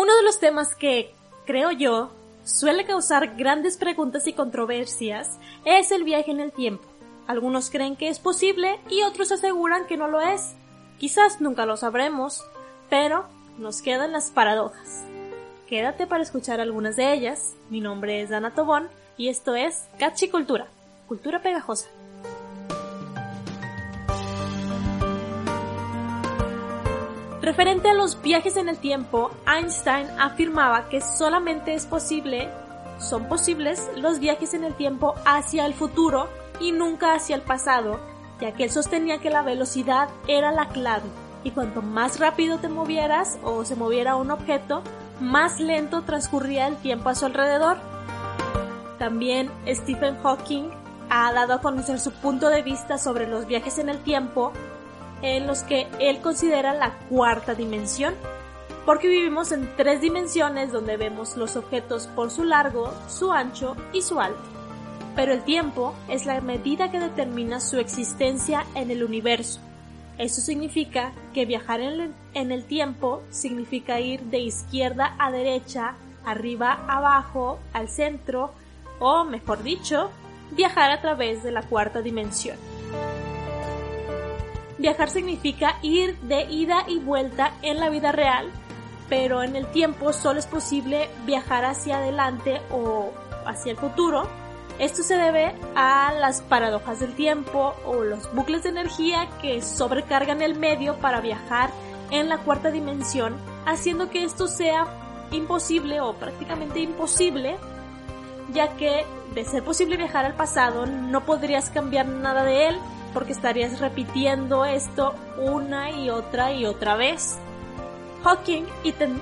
Uno de los temas que, creo yo, suele causar grandes preguntas y controversias es el viaje en el tiempo. Algunos creen que es posible y otros aseguran que no lo es. Quizás nunca lo sabremos, pero nos quedan las paradojas. Quédate para escuchar algunas de ellas. Mi nombre es Dana Tobón y esto es Cachi Cultura, cultura pegajosa. Referente a los viajes en el tiempo, Einstein afirmaba que solamente es posible, son posibles los viajes en el tiempo hacia el futuro y nunca hacia el pasado, ya que él sostenía que la velocidad era la clave, y cuanto más rápido te movieras o se moviera un objeto, más lento transcurría el tiempo a su alrededor. También Stephen Hawking ha dado a conocer su punto de vista sobre los viajes en el tiempo, en los que él considera la cuarta dimensión, porque vivimos en tres dimensiones donde vemos los objetos por su largo, su ancho y su alto pero el tiempo es la medida que determina su existencia en el universo. Eso significa que viajar en el, tiempo significa ir de izquierda a derecha, arriba a abajo, al centro, o mejor dicho, viajar a través de la cuarta dimensión. Viajar significa ir de ida y vuelta en la vida real, pero en el tiempo solo es posible viajar hacia adelante o hacia el futuro. Esto se debe a las paradojas del tiempo o los bucles de energía que sobrecargan el medio para viajar en la cuarta dimensión, haciendo que esto sea imposible o prácticamente imposible, ya que de ser posible viajar al pasado no podrías cambiar nada de él porque estarías repitiendo esto una y otra y otra vez. Hawking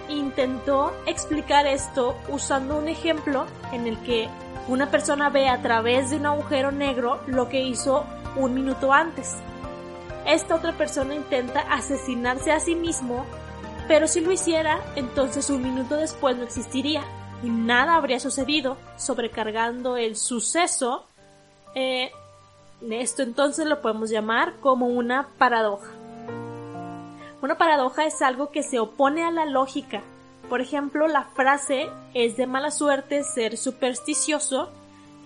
intentó explicar esto usando un ejemplo en el que una persona ve a través de un agujero negro lo que hizo un minuto antes. Esta otra persona intenta asesinarse a sí mismo, pero si lo hiciera, entonces un minuto después no existiría y nada habría sucedido, sobrecargando el suceso. Eh, esto entonces lo podemos llamar como una paradoja. Una paradoja es algo que se opone a la lógica, por ejemplo, la frase es de mala suerte ser supersticioso,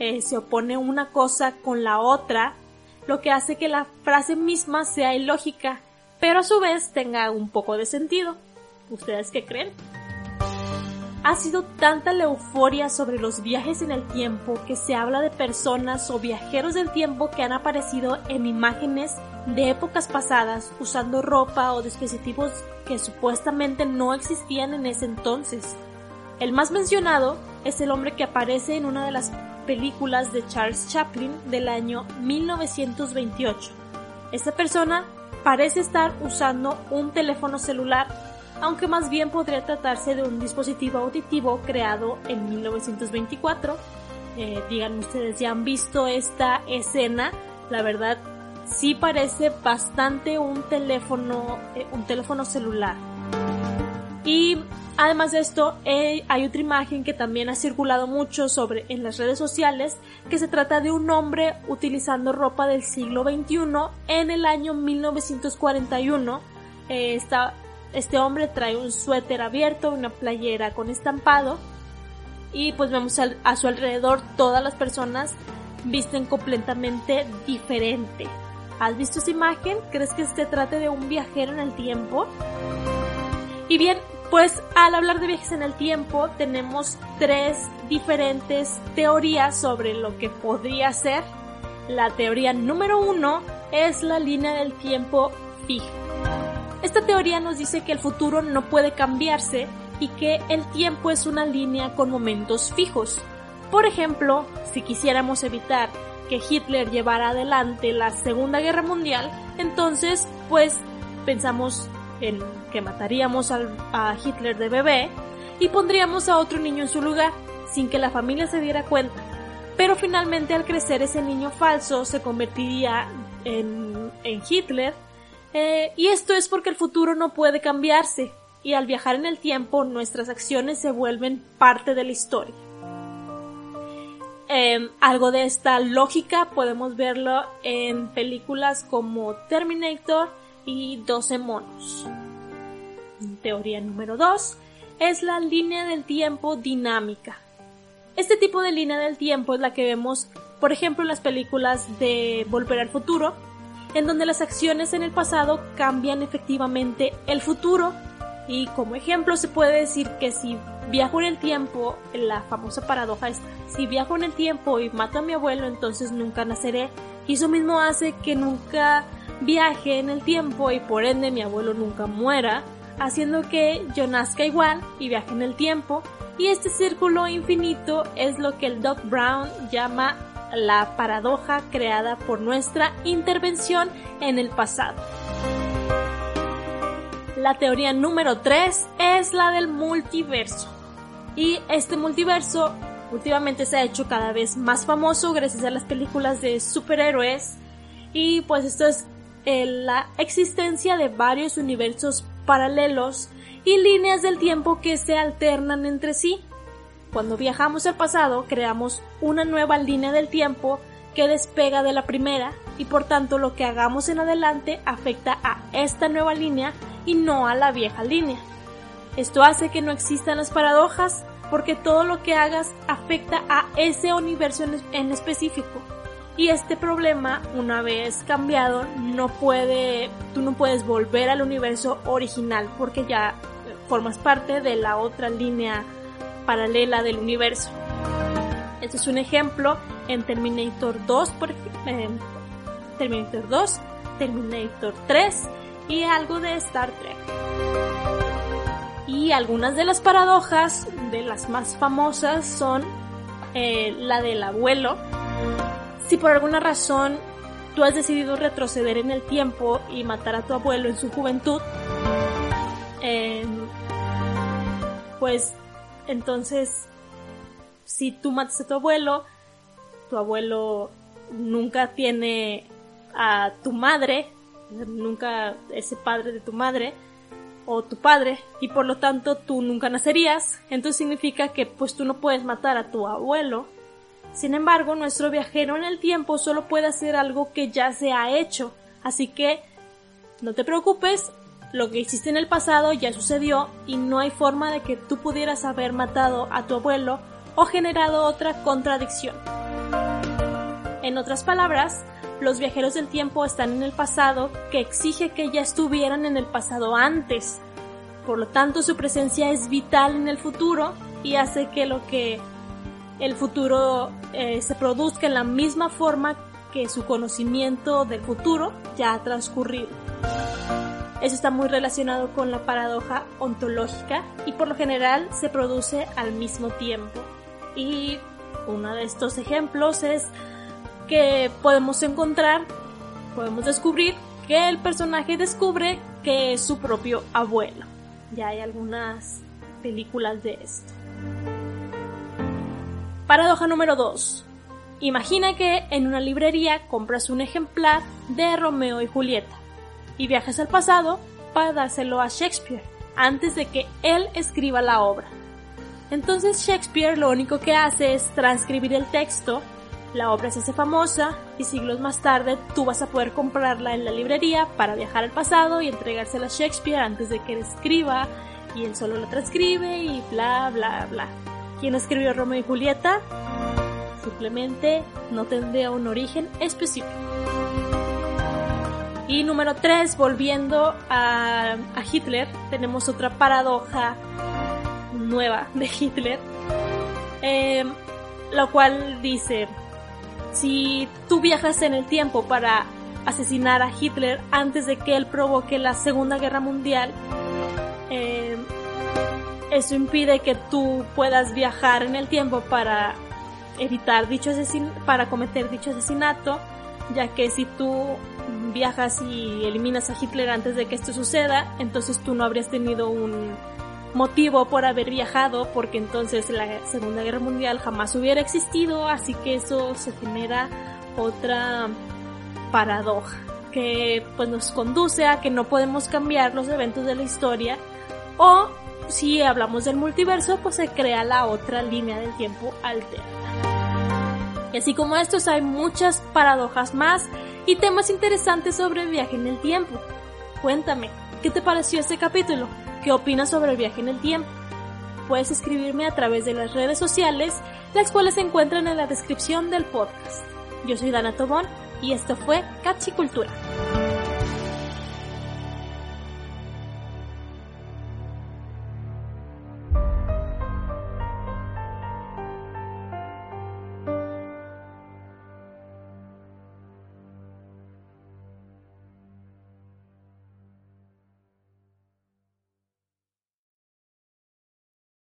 eh, se opone una cosa con la otra, lo que hace que la frase misma sea ilógica, pero a su vez tenga un poco de sentido. ¿Ustedes qué creen? Ha sido tanta la euforia sobre los viajes en el tiempo que se habla de personas o viajeros del tiempo que han aparecido en imágenes de épocas pasadas usando ropa o dispositivos que supuestamente no existían en ese entonces. El más mencionado es el hombre que aparece en una de las películas de Charles Chaplin del año 1928. Esta persona parece estar usando un teléfono celular aunque más bien podría tratarse de un dispositivo auditivo creado en 1924. Eh, digan ustedes, ¿ya han visto esta escena? La verdad, sí parece bastante un teléfono, eh, un teléfono celular. Y además de esto, eh, hay otra imagen que también ha circulado mucho sobre en las redes sociales, que se trata de un hombre utilizando ropa del siglo XXI en el año 1941. Eh, está este hombre trae un suéter abierto, una playera con estampado y pues vemos a su alrededor todas las personas visten completamente diferente. ¿Has visto esa imagen? ¿Crees que se trate de un viajero en el tiempo? Y bien, pues al hablar de viajes en el tiempo tenemos tres diferentes teorías sobre lo que podría ser. La teoría número uno es la línea del tiempo fija. Esta teoría nos dice que el futuro no puede cambiarse y que el tiempo es una línea con momentos fijos. Por ejemplo, si quisiéramos evitar que Hitler llevara adelante la Segunda Guerra Mundial, entonces pues pensamos en que mataríamos a Hitler de bebé y pondríamos a otro niño en su lugar, sin que la familia se diera cuenta. Pero finalmente al crecer ese niño falso se convertiría en, en Hitler eh, y esto es porque el futuro no puede cambiarse, y al viajar en el tiempo nuestras acciones se vuelven parte de la historia. Em, algo de esta lógica podemos verlo en películas como Terminator y 12 monos. Teoría número 2 es la línea del tiempo dinámica. Este tipo de línea del tiempo es la que vemos, por ejemplo, en las películas de Volver al Futuro, en donde las acciones en el pasado cambian efectivamente el futuro. Y como ejemplo se puede decir que si viajo en el tiempo, la famosa paradoja esta, si viajo en el tiempo y mato a mi abuelo, entonces nunca naceré. Y eso mismo hace que nunca viaje en el tiempo y por ende mi abuelo nunca muera, haciendo que yo nazca igual y viaje en el tiempo. Y este círculo infinito es lo que el Doc Brown llama la paradoja creada por nuestra intervención en el pasado. La teoría número 3 es la del multiverso. Y este multiverso últimamente se ha hecho cada vez más famoso gracias a las películas de superhéroes. Y pues esto es eh, la existencia de varios universos paralelos y líneas del tiempo que se alternan entre sí. Cuando viajamos al pasado, creamos una nueva línea del tiempo que despega de la primera y por tanto lo que hagamos en adelante afecta a esta nueva línea y no a la vieja línea. Esto hace que no existan las paradojas porque todo lo que hagas afecta a ese universo en específico. Y este problema, una vez cambiado, no puede, tú no puedes volver al universo original porque ya formas parte de la otra línea paralela del universo. Este es un ejemplo en Terminator 2, por, eh, Terminator 2, Terminator 3 y algo de Star Trek. Y algunas de las paradojas, de las más famosas, son eh, la del abuelo. Si por alguna razón tú has decidido retroceder en el tiempo y matar a tu abuelo en su juventud, eh, pues entonces, si tú matas a tu abuelo, tu abuelo nunca tiene a tu madre, nunca ese padre de tu madre, o tu padre, y por lo tanto tú nunca nacerías, entonces significa que pues tú no puedes matar a tu abuelo. Sin embargo, nuestro viajero en el tiempo solo puede hacer algo que ya se ha hecho, así que no te preocupes, lo que hiciste en el pasado ya sucedió y no hay forma de que tú pudieras haber matado a tu abuelo o generado otra contradicción. En otras palabras, los viajeros del tiempo están en el pasado que exige que ya estuvieran en el pasado antes. Por lo tanto, su presencia es vital en el futuro y hace que lo que el futuro eh, se produzca en la misma forma que su conocimiento del futuro ya ha transcurrido. Eso está muy relacionado con la paradoja ontológica y por lo general se produce al mismo tiempo. Y uno de estos ejemplos es que podemos encontrar, podemos descubrir que el personaje descubre que es su propio abuelo. Ya hay algunas películas de esto. Paradoja número 2. Imagina que en una librería compras un ejemplar de Romeo y Julieta y viajas al pasado para dárselo a Shakespeare antes de que él escriba la obra. Entonces Shakespeare lo único que hace es transcribir el texto, la obra se hace famosa y siglos más tarde tú vas a poder comprarla en la librería para viajar al pasado y entregársela a Shakespeare antes de que él escriba y él solo la transcribe y bla bla bla. ¿Quién escribió Romeo y Julieta? Simplemente no tendría un origen específico. Y número 3, volviendo a, Hitler, tenemos otra paradoja nueva de Hitler, eh, lo cual dice, si tú viajas en el tiempo para asesinar a Hitler antes de que él provoque la Segunda Guerra Mundial, eh, eso impide que tú puedas viajar en el tiempo para evitar dicho asesin para cometer dicho asesinato, ya que si tú viajas y eliminas a Hitler antes de que esto suceda, entonces tú no habrías tenido un motivo por haber viajado porque entonces la Segunda Guerra Mundial jamás hubiera existido, así que eso se genera otra paradoja que pues nos conduce a que no podemos cambiar los eventos de la historia o si hablamos del multiverso pues se crea la otra línea del tiempo alterna. Y así como estos hay muchas paradojas más y temas interesantes sobre el viaje en el tiempo. Cuéntame, ¿qué te pareció este capítulo? ¿Qué opinas sobre el viaje en el tiempo? puedes escribirme a través de las redes sociales, las cuales se encuentran en la descripción del podcast. Yo soy Dana Tobón y esto fue Cachicultura.